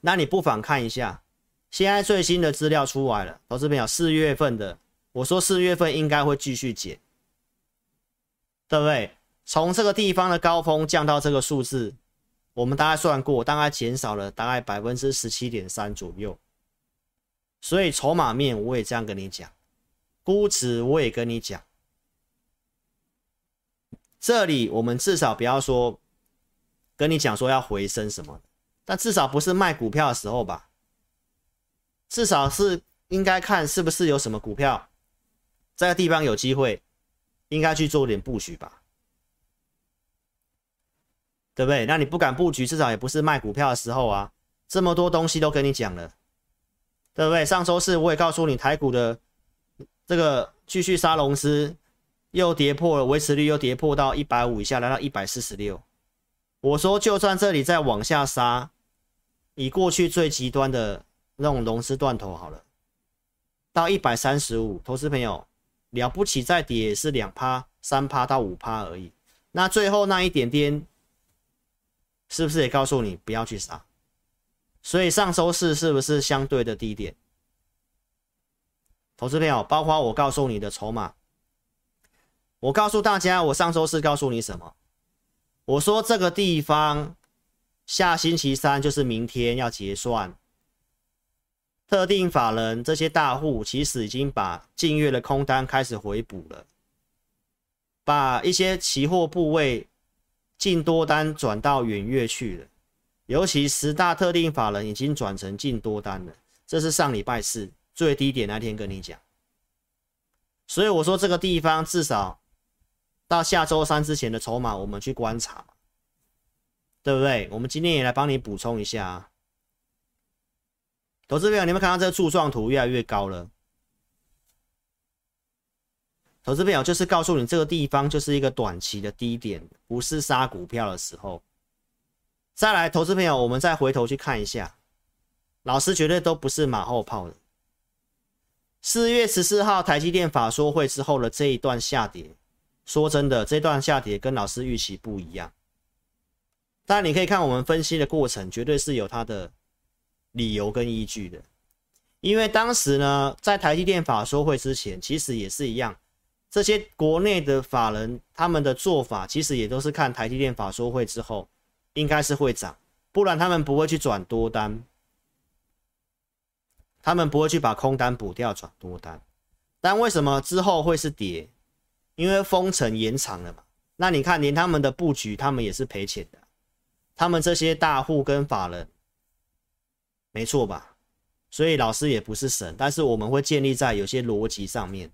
那你不妨看一下，现在最新的资料出来了，投资朋友，四月份的。我说四月份应该会继续减，对不对？从这个地方的高峰降到这个数字，我们大概算过，大概减少了大概百分之十七点三左右。所以筹码面我也这样跟你讲，估值我也跟你讲，这里我们至少不要说跟你讲说要回升什么，但至少不是卖股票的时候吧？至少是应该看是不是有什么股票。这个地方有机会，应该去做点布局吧，对不对？那你不敢布局，至少也不是卖股票的时候啊。这么多东西都跟你讲了，对不对？上周四我也告诉你，台股的这个继续杀融资，又跌破了维持率，又跌破到一百五以下，来到一百四十六。我说，就算这里再往下杀，以过去最极端的那种融资断头好了，到一百三十五，投资朋友了不起，再跌也是两趴、三趴到五趴而已。那最后那一点点，是不是也告诉你不要去杀？所以上周四是不是相对的低点？投资朋友，包括我告诉你的筹码，我告诉大家，我上周四告诉你什么？我说这个地方下星期三就是明天要结算，特定法人这些大户其实已经把近月的空单开始回补了，把一些期货部位净多单转到远月去了，尤其十大特定法人已经转成净多单了，这是上礼拜四最低点那天跟你讲，所以我说这个地方至少。到下周三之前的筹码，我们去观察，对不对？我们今天也来帮你补充一下啊。投资朋友，你们看到这个柱状图越来越高了。投资朋友就是告诉你，这个地方就是一个短期的低点，不是杀股票的时候。再来，投资朋友，我们再回头去看一下，老师绝对都不是马后炮的。四月十四号台积电法说会之后的这一段下跌。说真的，这段下跌跟老师预期不一样。但你可以看我们分析的过程，绝对是有它的理由跟依据的。因为当时呢，在台积电法说会之前，其实也是一样，这些国内的法人他们的做法，其实也都是看台积电法说会之后，应该是会涨，不然他们不会去转多单，他们不会去把空单补掉转多单。但为什么之后会是跌？因为封城延长了嘛，那你看连他们的布局，他们也是赔钱的。他们这些大户跟法人，没错吧？所以老师也不是神，但是我们会建立在有些逻辑上面。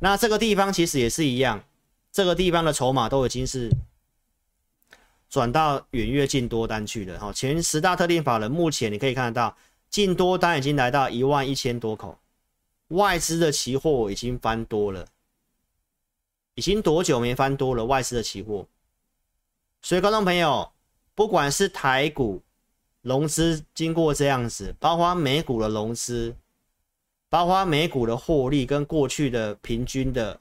那这个地方其实也是一样，这个地方的筹码都已经是转到远月进多单去了。哈，前十大特定法人目前你可以看得到，进多单已经来到一万一千多口，外资的期货已经翻多了。已经多久没翻多了外资的期货？所以，观众朋友，不管是台股融资经过这样子，包括美股的融资，包括美股的获利跟过去的平均的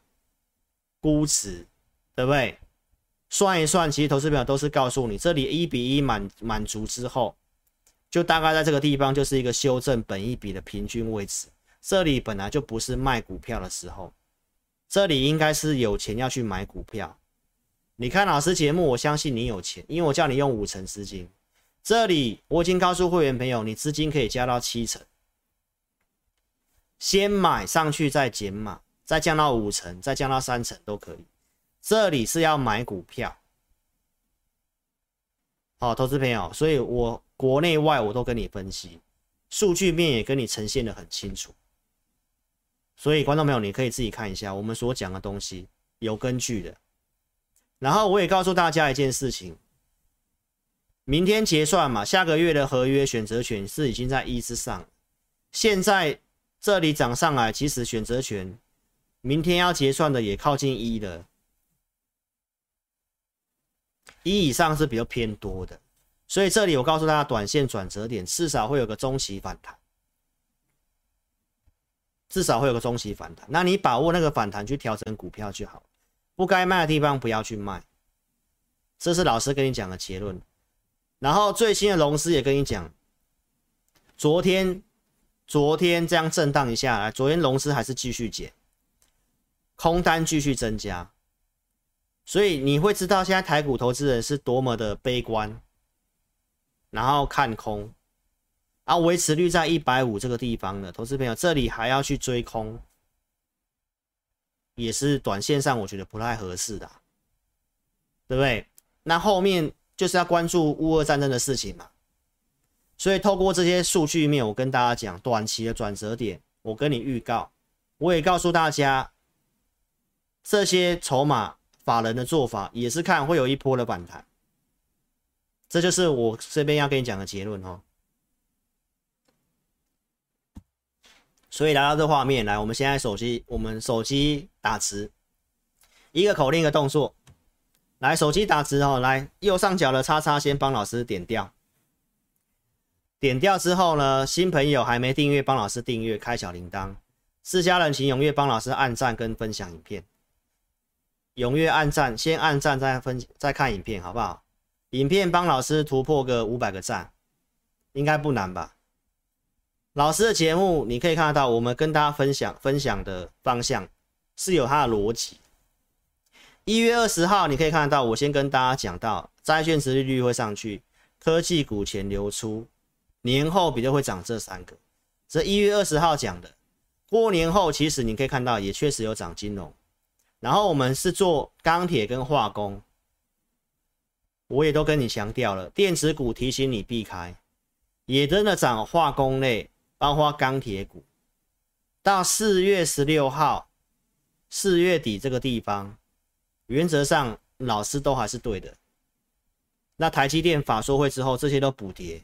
估值，对不对？算一算，其实投资表都是告诉你，这里一比一满满足之后，就大概在这个地方就是一个修正本一比的平均位置。这里本来就不是卖股票的时候。这里应该是有钱要去买股票。你看老师节目，我相信你有钱，因为我叫你用五成资金。这里我已经告诉会员朋友，你资金可以加到七成，先买上去再减码，再降到五成，再降到三成都可以。这里是要买股票，好，投资朋友，所以我国内外我都跟你分析，数据面也跟你呈现得很清楚。所以，观众朋友，你可以自己看一下我们所讲的东西有根据的。然后，我也告诉大家一件事情：明天结算嘛，下个月的合约选择权是已经在一之上。现在这里涨上来，其实选择权明天要结算的也靠近一了，一以上是比较偏多的。所以这里我告诉大家，短线转折点至少会有个中期反弹。至少会有个中期反弹，那你把握那个反弹去调整股票就好，不该卖的地方不要去卖，这是老师跟你讲的结论。然后最新的龙狮也跟你讲，昨天昨天这样震荡一下来，昨天龙狮还是继续减，空单继续增加，所以你会知道现在台股投资人是多么的悲观，然后看空。啊，维持率在一百五这个地方的投资朋友，这里还要去追空，也是短线上我觉得不太合适的，对不对？那后面就是要关注乌俄战争的事情嘛，所以透过这些数据面，我跟大家讲短期的转折点，我跟你预告，我也告诉大家，这些筹码法人的做法也是看会有一波的反弹，这就是我这边要跟你讲的结论哦。所以来到这画面来，我们现在手机，我们手机打直，一个口令一个动作，来手机打字哦，来右上角的叉叉先帮老师点掉，点掉之后呢，新朋友还没订阅，帮老师订阅，开小铃铛。私家人请踊跃帮老师按赞跟分享影片，踊跃按赞，先按赞再分再看影片，好不好？影片帮老师突破个五百个赞，应该不难吧？老师的节目你可以看得到，我们跟大家分享分享的方向是有它的逻辑。一月二十号你可以看得到，我先跟大家讲到债券殖利率会上去，科技股钱流出，年后比较会涨这三个，这一月二十号讲的。过年后，其实你可以看到，也确实有涨金融。然后我们是做钢铁跟化工，我也都跟你强调了，电子股提醒你避开，也真的涨化工类，包括钢铁股。到四月十六号，四月底这个地方，原则上老师都还是对的。那台积电法说会之后，这些都补跌。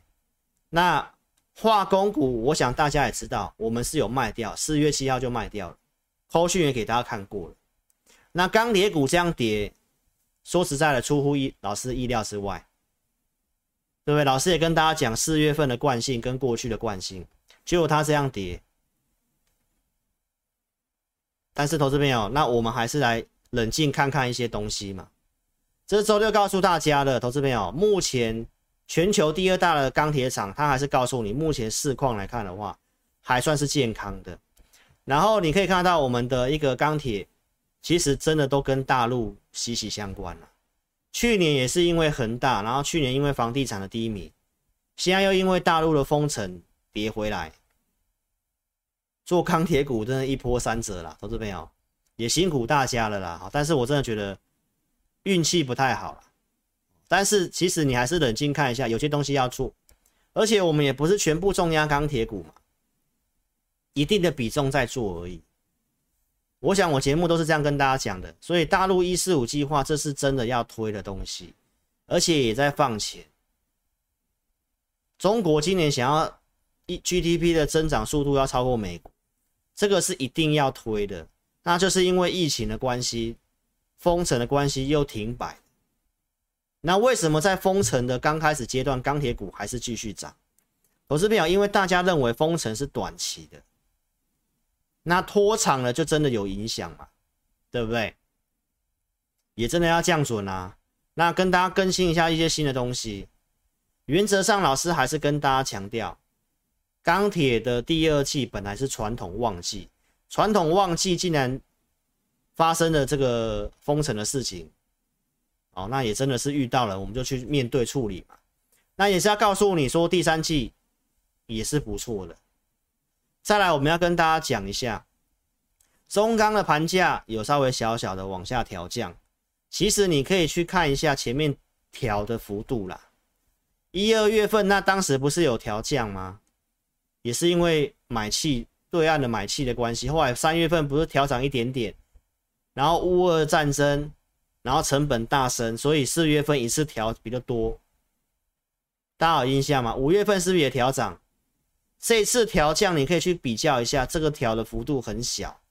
那。化工股，我想大家也知道，我们是有卖掉，四月七号就卖掉了，后续也给大家看过了。那钢铁股这样跌，说实在的，出乎意老师意料之外，对不对？老师也跟大家讲四月份的惯性跟过去的惯性，结果它这样跌。但是投资朋友，那我们还是来冷静看看一些东西嘛。这周六告诉大家的，投资朋友，目前。全球第二大的钢铁厂，它还是告诉你，目前市况来看的话，还算是健康的。然后你可以看到我们的一个钢铁，其实真的都跟大陆息息相关了。去年也是因为恒大，然后去年因为房地产的低迷，现在又因为大陆的封城跌回来，做钢铁股真的一波三折啦，投资朋友也辛苦大家了啦。但是我真的觉得运气不太好。但是其实你还是冷静看一下，有些东西要做，而且我们也不是全部重压钢铁股嘛，一定的比重在做而已。我想我节目都是这样跟大家讲的，所以大陆一四五计划这是真的要推的东西，而且也在放钱。中国今年想要一 GDP 的增长速度要超过美国，这个是一定要推的，那就是因为疫情的关系、封城的关系又停摆。那为什么在封城的刚开始阶段，钢铁股还是继续涨？投资朋友，因为大家认为封城是短期的，那拖长了就真的有影响嘛，对不对？也真的要降准啊。那跟大家更新一下一些新的东西。原则上，老师还是跟大家强调，钢铁的第二季本来是传统旺季，传统旺季竟然发生了这个封城的事情。哦，那也真的是遇到了，我们就去面对处理嘛。那也是要告诉你说，第三季也是不错的。再来，我们要跟大家讲一下，中钢的盘价有稍微小小的往下调降。其实你可以去看一下前面调的幅度啦。一二月份那当时不是有调降吗？也是因为买气对岸的买气的关系。后来三月份不是调涨一点点，然后乌俄战争。然后成本大升，所以四月份一次调比较多，大家有印象吗？五月份是不是也调涨？这次调降你可以去比较一下，这个调的幅度很小，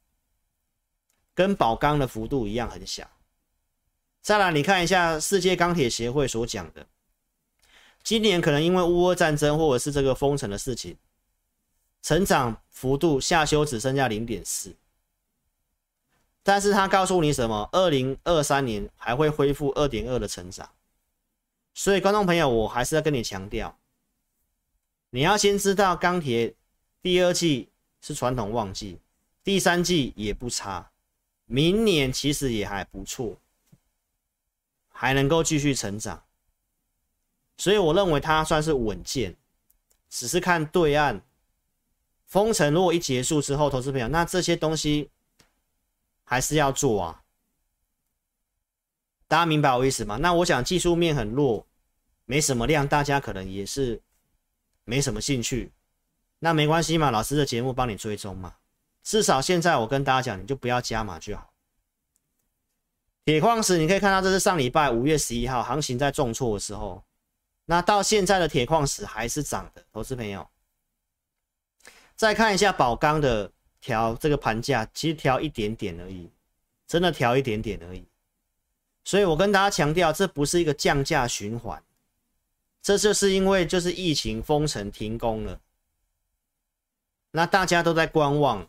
跟宝钢的幅度一样很小。再来，你看一下世界钢铁协会所讲的，今年可能因为乌俄战争或者是这个封城的事情，成长幅度下修只剩下零点四。但是他告诉你什么？二零二三年还会恢复二点二的成长，所以观众朋友，我还是要跟你强调，你要先知道钢铁第二季是传统旺季，第三季也不差，明年其实也还不错，还能够继续成长，所以我认为它算是稳健，只是看对岸封城如果一结束之后，投资朋友，那这些东西。还是要做啊，大家明白我意思吗？那我想技术面很弱，没什么量，大家可能也是没什么兴趣。那没关系嘛，老师的节目帮你追踪嘛。至少现在我跟大家讲，你就不要加码就好。铁矿石你可以看到，这是上礼拜五月十一号行情在重挫的时候，那到现在的铁矿石还是涨的，投资朋友。再看一下宝钢的。调这个盘价其实调一点点而已，真的调一点点而已。所以我跟大家强调，这不是一个降价循环，这就是因为就是疫情封城停工了，那大家都在观望，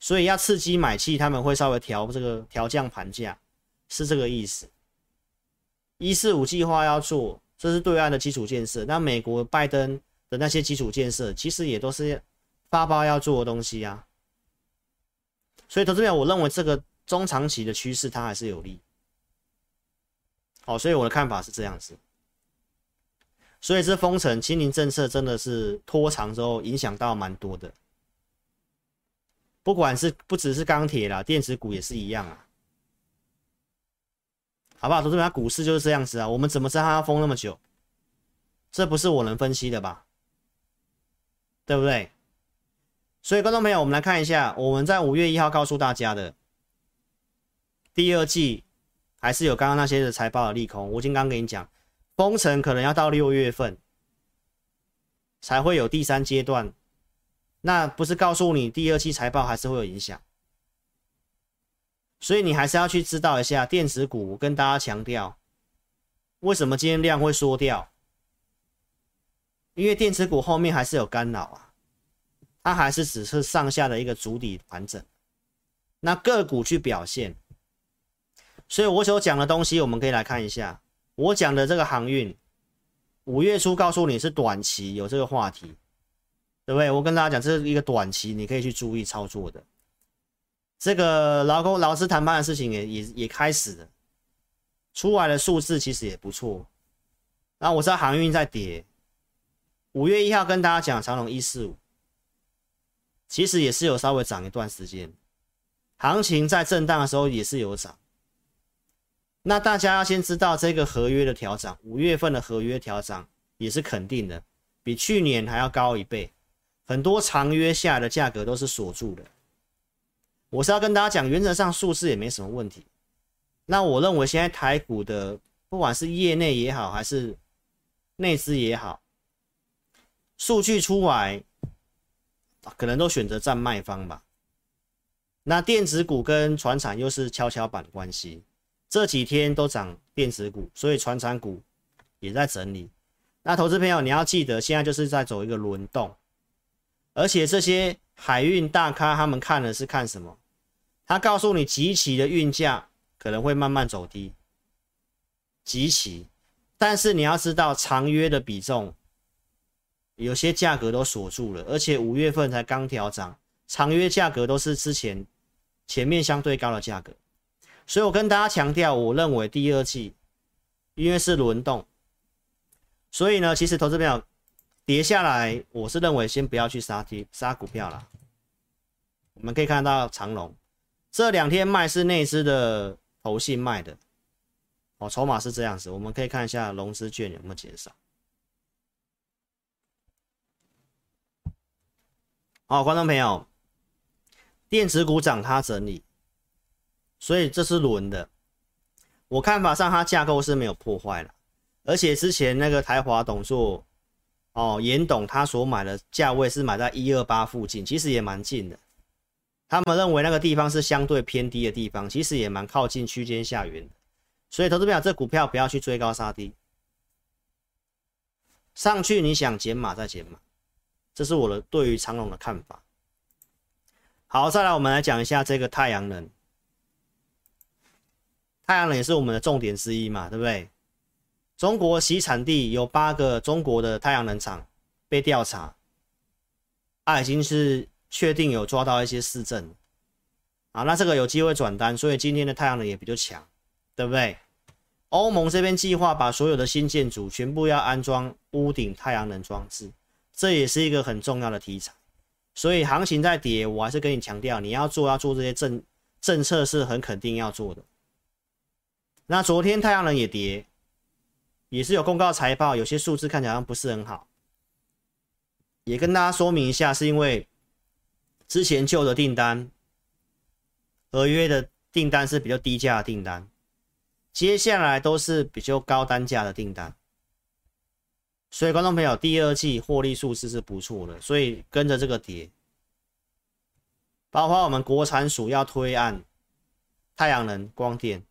所以要刺激买气，他们会稍微调这个调降盘价，是这个意思。一四五计划要做，这是对岸的基础建设。那美国拜登的那些基础建设，其实也都是发包要做的东西啊。所以投资者，我认为这个中长期的趋势它还是有利。好，所以我的看法是这样子。所以这封城清零政策真的是拖长之后影响到蛮多的，不管是不只是钢铁啦，电子股也是一样啊，好不好？同学们，股市就是这样子啊，我们怎么知道它要封那么久？这不是我能分析的吧？对不对？所以观众朋友，我们来看一下，我们在五月一号告诉大家的第二季还是有刚刚那些的财报的利空，我已经刚跟你讲。封城可能要到六月份才会有第三阶段，那不是告诉你第二期财报还是会有影响，所以你还是要去知道一下电子股。跟大家强调，为什么今天量会缩掉？因为电子股后面还是有干扰啊，它还是只是上下的一个筑底盘整，那个股去表现。所以我所讲的东西，我们可以来看一下。我讲的这个航运，五月初告诉你是短期有这个话题，对不对？我跟大家讲，这是一个短期，你可以去注意操作的。这个劳工劳资谈判的事情也也也开始了，出来的数字其实也不错。然后我知道航运在跌，五月一号跟大家讲长隆一四五，其实也是有稍微涨一段时间，行情在震荡的时候也是有涨。那大家要先知道这个合约的调涨，五月份的合约调涨也是肯定的，比去年还要高一倍。很多长约下的价格都是锁住的。我是要跟大家讲，原则上数字也没什么问题。那我认为现在台股的不管是业内也好，还是内资也好，数据出来可能都选择站卖方吧。那电子股跟船产又是跷跷板关系。这几天都涨电子股，所以船产股也在整理。那投资朋友，你要记得，现在就是在走一个轮动，而且这些海运大咖他们看的是看什么？他告诉你，即期的运价可能会慢慢走低，即期。但是你要知道，长约的比重有些价格都锁住了，而且五月份才刚调涨，长约价格都是之前前面相对高的价格。所以我跟大家强调，我认为第二季因为是轮动，所以呢，其实投资票跌下来，我是认为先不要去杀跌杀股票了。我们可以看到长龙这两天卖是内资的投信卖的，哦，筹码是这样子。我们可以看一下融资券有没有减少。好，观众朋友，电子股涨，它整理。所以这是轮的，我看法上它架构是没有破坏了，而且之前那个台华董座哦，严董他所买的价位是买在一二八附近，其实也蛮近的。他们认为那个地方是相对偏低的地方，其实也蛮靠近区间下缘的。所以投资朋友，这股票不要去追高杀低，上去你想减码再减码，这是我的对于长隆的看法。好，再来我们来讲一下这个太阳能。太阳能也是我们的重点之一嘛，对不对？中国习产地有八个中国的太阳能厂被调查，啊，已经是确定有抓到一些市政啊，那这个有机会转单，所以今天的太阳能也比较强，对不对？欧盟这边计划把所有的新建筑全部要安装屋顶太阳能装置，这也是一个很重要的题材。所以行情在跌，我还是跟你强调，你要做要做这些政政策是很肯定要做的。那昨天太阳能也跌，也是有公告财报，有些数字看起来好像不是很好。也跟大家说明一下，是因为之前旧的订单，合约的订单是比较低价的订单，接下来都是比较高单价的订单。所以观众朋友，第二季获利数字是不错的，所以跟着这个跌，包括我们国产署要推案，太阳能光电。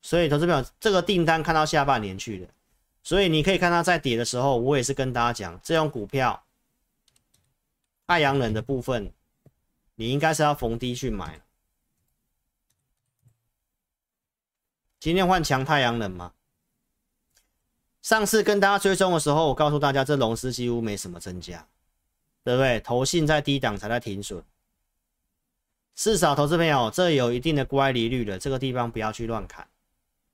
所以，投资朋友，这个订单看到下半年去了。所以你可以看它在跌的时候，我也是跟大家讲，这种股票，太阳能的部分，你应该是要逢低去买。今天换强太阳能吗？上次跟大家追踪的时候，我告诉大家，这龙狮几乎没什么增加，对不对？投信在低档才在停损，至少投资朋友这有一定的乖离率的，这个地方不要去乱砍，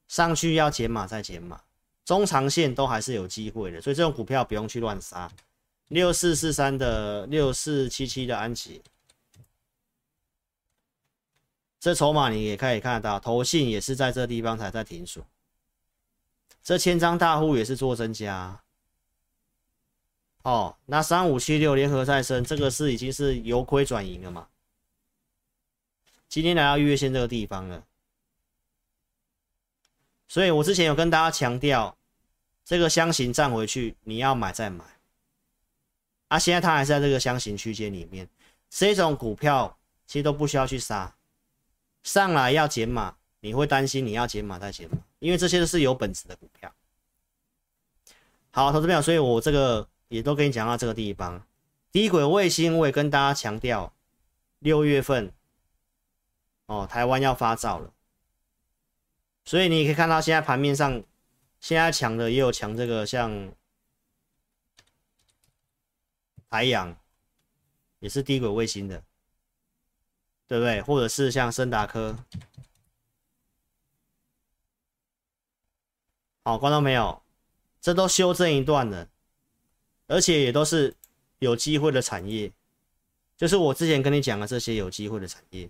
上去要减码再减码，中长线都还是有机会的，所以这种股票不用去乱杀。六四四三的六四七七的安琪，这筹码你也可以看得到，投信也是在这地方才在停损。这千张大户也是做增加，哦，那三五七六联合再生这个是已经是由亏转盈了嘛？今天来到月线这个地方了，所以我之前有跟大家强调，这个箱型站回去你要买再买，啊，现在它还是在这个箱型区间里面，这种股票其实都不需要去杀，上来要减码，你会担心你要减码再减码。因为这些都是有本质的股票。好，投资朋友，所以我这个也都跟你讲到这个地方。低轨卫星我也跟大家强调，六月份哦，台湾要发照了。所以你可以看到现在盘面上，现在强的也有强这个像台阳，也是低轨卫星的，对不对？或者是像森达科。好，观众朋友，这都修正一段了，而且也都是有机会的产业，就是我之前跟你讲的这些有机会的产业，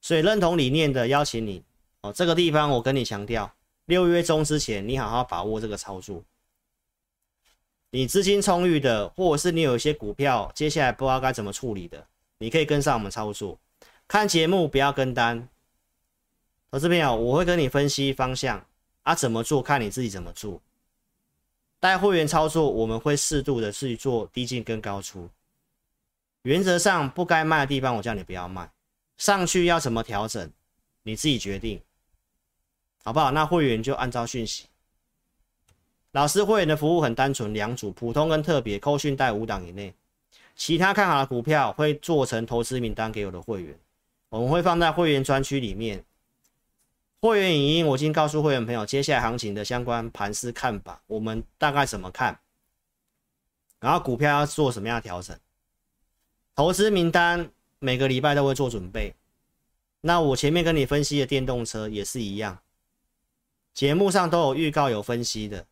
所以认同理念的邀请你哦，这个地方我跟你强调，六月中之前你好好把握这个操作，你资金充裕的，或者是你有一些股票接下来不知道该怎么处理的，你可以跟上我们操作，看节目不要跟单，投资朋友，我会跟你分析方向。啊，怎么做？看你自己怎么做。带会员操作，我们会适度的去做低进跟高出。原则上不该卖的地方，我叫你不要卖。上去要怎么调整，你自己决定，好不好？那会员就按照讯息。老师会员的服务很单纯，两组，普通跟特别，扣讯带五档以内。其他看好的股票会做成投资名单给我的会员，我们会放在会员专区里面。会员影音，我已经告诉会员朋友，接下来行情的相关盘势看法，我们大概怎么看？然后股票要做什么样的调整？投资名单每个礼拜都会做准备。那我前面跟你分析的电动车也是一样，节目上都有预告有分析的，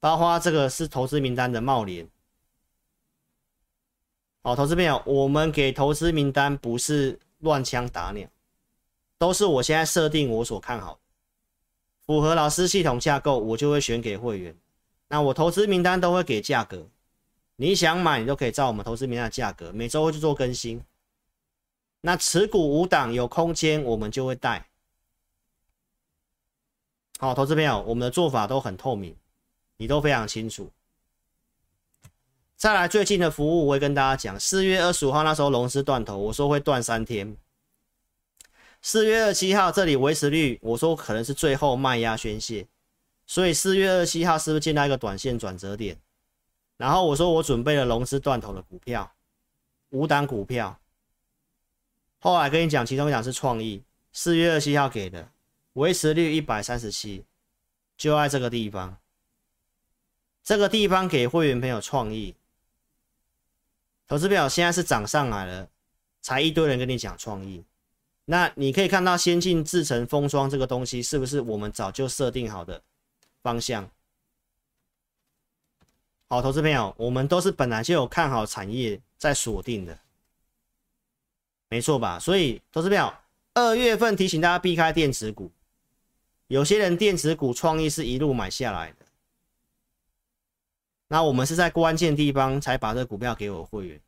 包括这个是投资名单的茂联。好，投资朋友，我们给投资名单不是乱枪打鸟。都是我现在设定我所看好的，符合老师系统架构，我就会选给会员。那我投资名单都会给价格，你想买你都可以照我们投资名单的价格，每周会去做更新。那持股五档有空间，我们就会带。好，投资朋友，我们的做法都很透明，你都非常清楚。再来最近的服务，我会跟大家讲，四月二十五号那时候龙狮断头，我说会断三天。四月二十七号这里维持率，我说可能是最后卖压宣泄，所以四月二十七号是不是见到一个短线转折点？然后我说我准备了龙资断头的股票，五档股票。后来跟你讲，其中一档是创意，四月二十七号给的，维持率一百三十七，就在这个地方，这个地方给会员朋友创意，投资表现在是涨上来了，才一堆人跟你讲创意。那你可以看到先进制程封装这个东西是不是我们早就设定好的方向？好，投资朋友，我们都是本来就有看好产业在锁定的，没错吧？所以投资朋友，二月份提醒大家避开电子股，有些人电子股创意是一路买下来的，那我们是在关键地方才把这股票给我会员，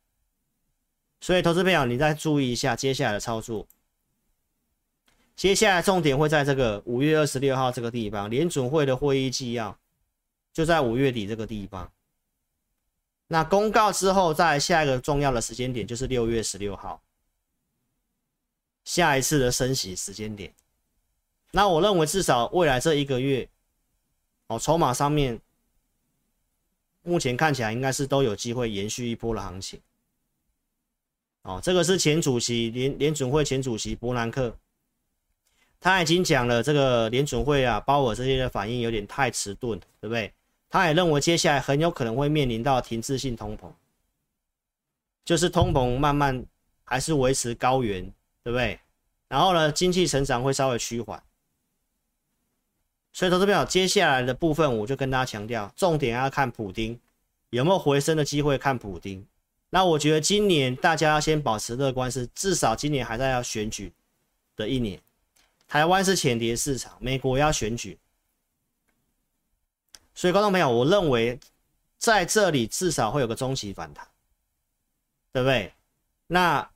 所以投资朋友，你再注意一下接下来的操作。接下来重点会在这个五月二十六号这个地方，联准会的会议纪要就在五月底这个地方。那公告之后，在下一个重要的时间点就是六月十六号，下一次的升息时间点。那我认为至少未来这一个月，哦，筹码上面目前看起来应该是都有机会延续一波的行情。哦，这个是前主席联联准会前主席伯南克，他已经讲了，这个联准会啊，鲍尔这些的反应有点太迟钝，对不对？他也认为接下来很有可能会面临到停滞性通膨，就是通膨慢慢还是维持高原，对不对？然后呢，经济成长会稍微趋缓。所以投资朋接下来的部分我就跟大家强调，重点要看普丁有没有回升的机会，看普丁。那我觉得今年大家要先保持乐观，是至少今年还在要选举的一年。台湾是前碟市场，美国要选举，所以观众朋友，我认为在这里至少会有个中期反弹，对不对？那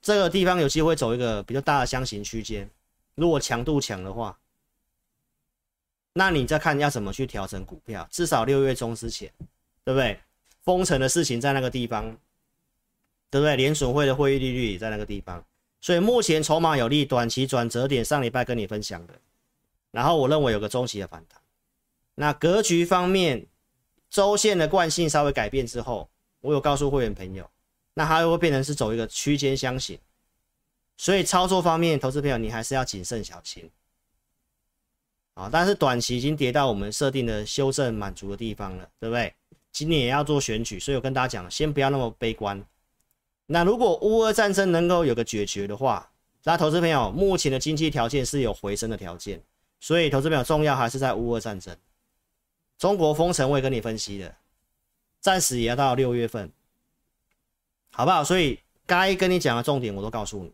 这个地方有机会走一个比较大的箱型区间，如果强度强的话。那你再看要怎么去调整股票，至少六月中之前，对不对？封城的事情在那个地方，对不对？联准会的会议利率也在那个地方，所以目前筹码有利，短期转折点上礼拜跟你分享的，然后我认为有个中期的反弹。那格局方面，周线的惯性稍微改变之后，我有告诉会员朋友，那它又会变成是走一个区间箱型，所以操作方面，投资朋友你还是要谨慎小心。啊，但是短期已经跌到我们设定的修正满足的地方了，对不对？今年也要做选举，所以我跟大家讲，先不要那么悲观。那如果乌俄战争能够有个解决的话，那投资朋友目前的经济条件是有回升的条件，所以投资朋友重要还是在乌俄战争。中国封城我也跟你分析的，暂时也要到六月份，好不好？所以该跟你讲的重点我都告诉你，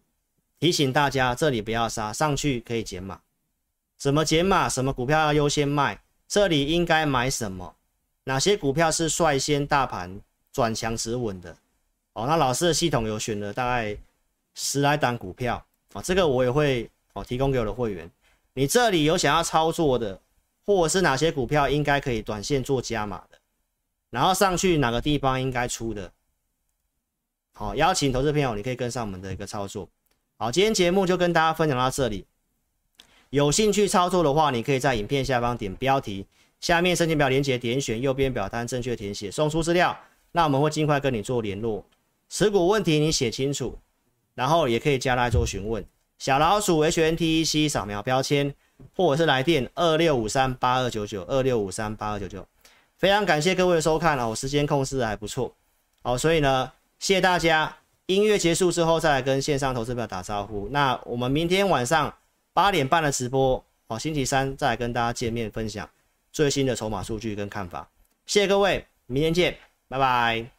提醒大家这里不要杀，上去可以减码。怎么减码？什么股票要优先卖？这里应该买什么？哪些股票是率先大盘转强止稳的？哦，那老师的系统有选了大概十来档股票啊，这个我也会哦提供给我的会员。你这里有想要操作的，或者是哪些股票应该可以短线做加码的？然后上去哪个地方应该出的？好，邀请投资朋友，你可以跟上我们的一个操作。好，今天节目就跟大家分享到这里。有兴趣操作的话，你可以在影片下方点标题，下面申请表连接点选右边表单，正确填写送出资料，那我们会尽快跟你做联络。持股问题你写清楚，然后也可以加来做询问。小老鼠 HNTEC 扫描标签，或者是来电二六五三八二九九二六五三八二九九。非常感谢各位的收看哦，时间控制还不错好，所以呢，谢谢大家。音乐结束之后再来跟线上投资者打招呼。那我们明天晚上。八点半的直播，好，星期三再来跟大家见面分享最新的筹码数据跟看法，谢谢各位，明天见，拜拜。